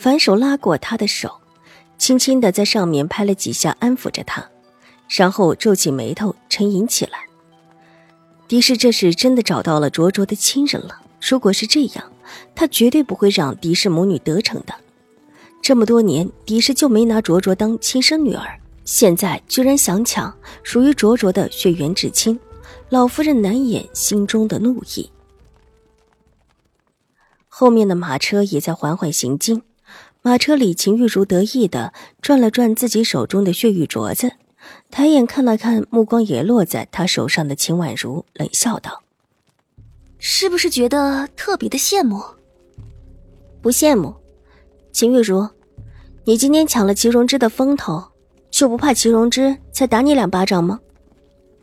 反手拉过他的手，轻轻的在上面拍了几下，安抚着他，然后皱起眉头，沉吟起来。狄氏这是真的找到了卓卓的亲人了。如果是这样，他绝对不会让狄氏母女得逞的。这么多年，狄氏就没拿卓卓当亲生女儿，现在居然想抢属于卓卓的血缘至亲，老夫人难掩心中的怒意。后面的马车也在缓缓行进。马车里，秦玉茹得意的转了转自己手中的血玉镯子，抬眼看了看，目光也落在他手上的秦婉如，冷笑道：“是不是觉得特别的羡慕？不羡慕，秦玉茹，你今天抢了齐荣之的风头，就不怕齐荣之再打你两巴掌吗？”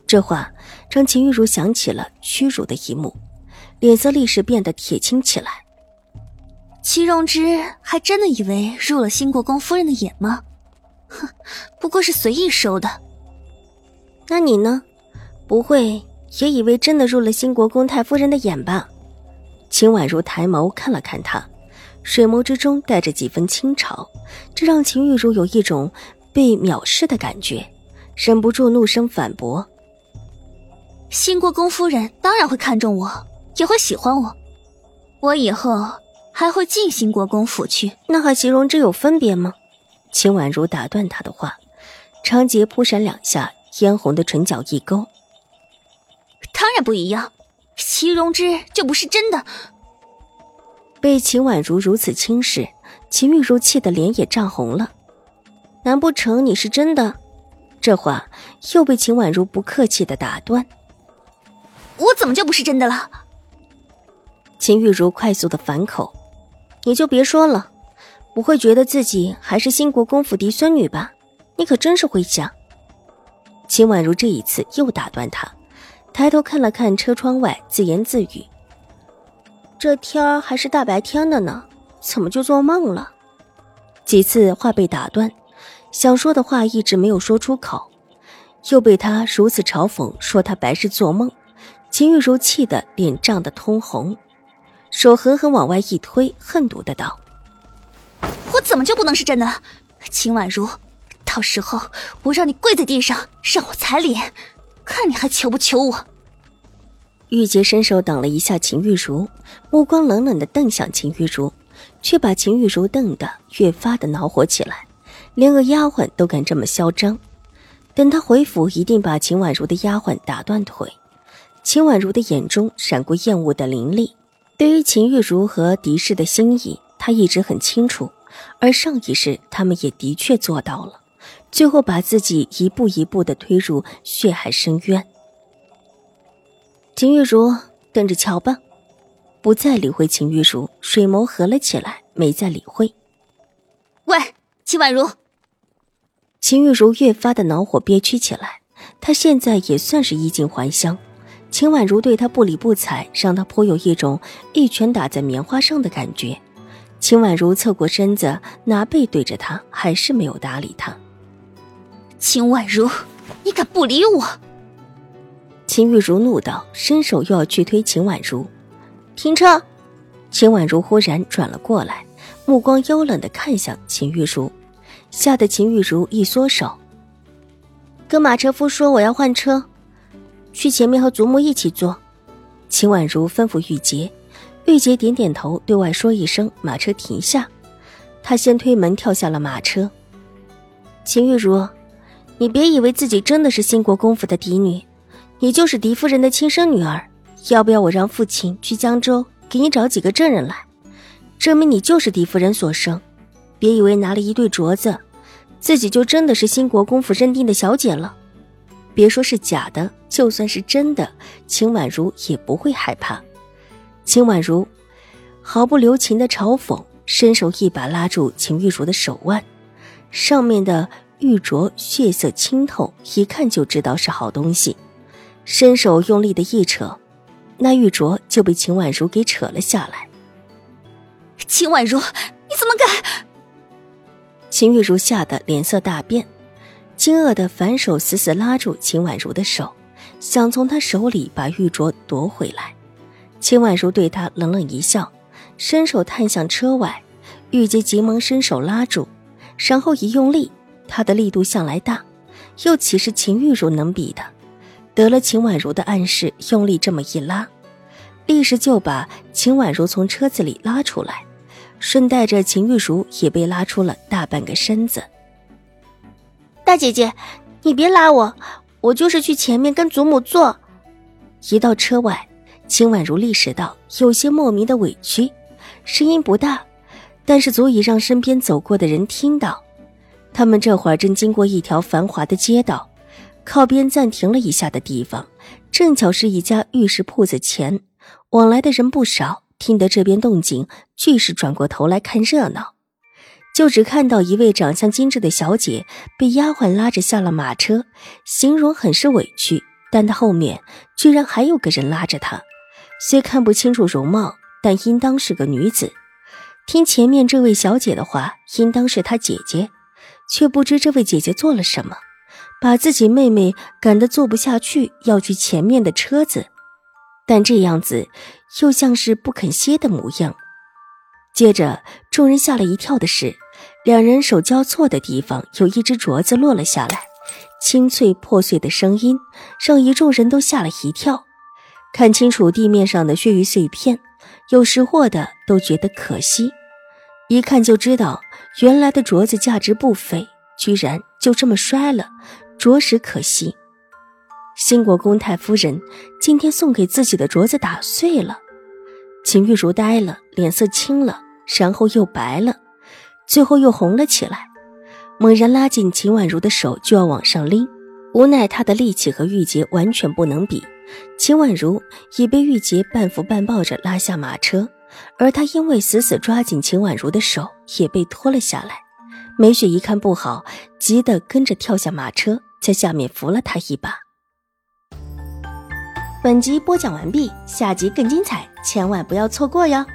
这话让秦玉茹想起了屈辱的一幕，脸色立时变得铁青起来。齐荣之还真的以为入了新国公夫人的眼吗？哼，不过是随意收的。那你呢？不会也以为真的入了新国公太夫人的眼吧？秦婉如抬眸看了看他，水眸之中带着几分轻嘲，这让秦玉茹有一种被藐视的感觉，忍不住怒声反驳：“新国公夫人当然会看中我，也会喜欢我。我以后……”还会进兴国公府去？那和齐荣之有分别吗？秦婉如打断他的话，长睫扑闪两下，嫣红的唇角一勾。当然不一样，齐荣之就不是真的。被秦婉如如此轻视，秦玉茹气得脸也涨红了。难不成你是真的？这话又被秦婉如不客气的打断。我怎么就不是真的了？秦玉茹快速的反口。你就别说了，不会觉得自己还是新国公府嫡孙女吧？你可真是会想。秦婉如这一次又打断他，抬头看了看车窗外，自言自语：“这天儿还是大白天的呢，怎么就做梦了？”几次话被打断，想说的话一直没有说出口，又被他如此嘲讽，说他白日做梦。秦玉如气得脸涨得通红。手狠狠往外一推，恨毒的道：“我怎么就不能是真的？秦婉如，到时候我让你跪在地上，让我踩脸，看你还求不求我？”玉洁伸手挡了一下秦玉茹，目光冷冷的瞪向秦玉茹，却把秦玉茹瞪得越发的恼火起来。连个丫鬟都敢这么嚣张，等他回府，一定把秦婉如的丫鬟打断腿。秦婉如的眼中闪过厌恶的凌厉。对于秦玉茹和狄氏的心意，他一直很清楚，而上一世他们也的确做到了，最后把自己一步一步的推入血海深渊。秦玉茹，等着瞧吧！不再理会秦玉茹，水眸合了起来，没再理会。喂，秦婉如！秦玉茹越发的恼火憋屈起来，她现在也算是衣锦还乡。秦婉如对他不理不睬，让他颇有一种一拳打在棉花上的感觉。秦婉如侧过身子，拿背对着他，还是没有搭理他。秦婉如，你敢不理我？秦玉茹怒道，伸手又要去推秦婉如。停车！秦婉如忽然转了过来，目光幽冷的看向秦玉茹，吓得秦玉茹一缩手，跟马车夫说我要换车。去前面和祖母一起坐，秦婉如吩咐玉洁，玉洁点点头，对外说一声：“马车停下。”她先推门跳下了马车。秦玉茹，你别以为自己真的是兴国公府的嫡女，你就是狄夫人的亲生女儿。要不要我让父亲去江州给你找几个证人来，证明你就是狄夫人所生？别以为拿了一对镯子，自己就真的是兴国公府认定的小姐了。别说是假的，就算是真的，秦婉如也不会害怕。秦婉如毫不留情的嘲讽，伸手一把拉住秦玉茹的手腕，上面的玉镯血色清透，一看就知道是好东西。伸手用力的一扯，那玉镯就被秦婉如给扯了下来。秦婉如，你怎么敢？秦玉茹吓得脸色大变，惊愕的反手死死拉住秦婉如的手，想从她手里把玉镯夺回来。秦婉如对他冷冷一笑，伸手探向车外，玉洁急忙伸手拉住，然后一用力，他的力度向来大，又岂是秦玉茹能比的？得了秦婉如的暗示，用力这么一拉，立时就把秦婉如从车子里拉出来。顺带着秦玉茹也被拉出了大半个身子。大姐姐，你别拉我，我就是去前面跟祖母坐。一到车外，秦婉如立识到有些莫名的委屈，声音不大，但是足以让身边走过的人听到。他们这会儿正经过一条繁华的街道，靠边暂停了一下的地方，正巧是一家玉石铺子前，往来的人不少。听得这边动静，俱是转过头来看热闹。就只看到一位长相精致的小姐被丫鬟拉着下了马车，形容很是委屈。但她后面居然还有个人拉着她，虽看不清楚容貌，但应当是个女子。听前面这位小姐的话，应当是她姐姐，却不知这位姐姐做了什么，把自己妹妹赶得坐不下去，要去前面的车子。但这样子。又像是不肯歇的模样。接着，众人吓了一跳的是，两人手交错的地方有一只镯子落了下来，清脆破碎的声音让一众人都吓了一跳。看清楚地面上的血玉碎片，有识货的都觉得可惜，一看就知道原来的镯子价值不菲，居然就这么摔了，着实可惜。兴国公太夫人今天送给自己的镯子打碎了。秦玉茹呆了，脸色青了，然后又白了，最后又红了起来。猛然拉紧秦婉如的手，就要往上拎，无奈她的力气和玉洁完全不能比。秦婉如已被玉洁半扶半抱着拉下马车，而她因为死死抓紧秦婉如的手，也被拖了下来。梅雪一看不好，急得跟着跳下马车，在下面扶了她一把。本集播讲完毕，下集更精彩，千万不要错过哟。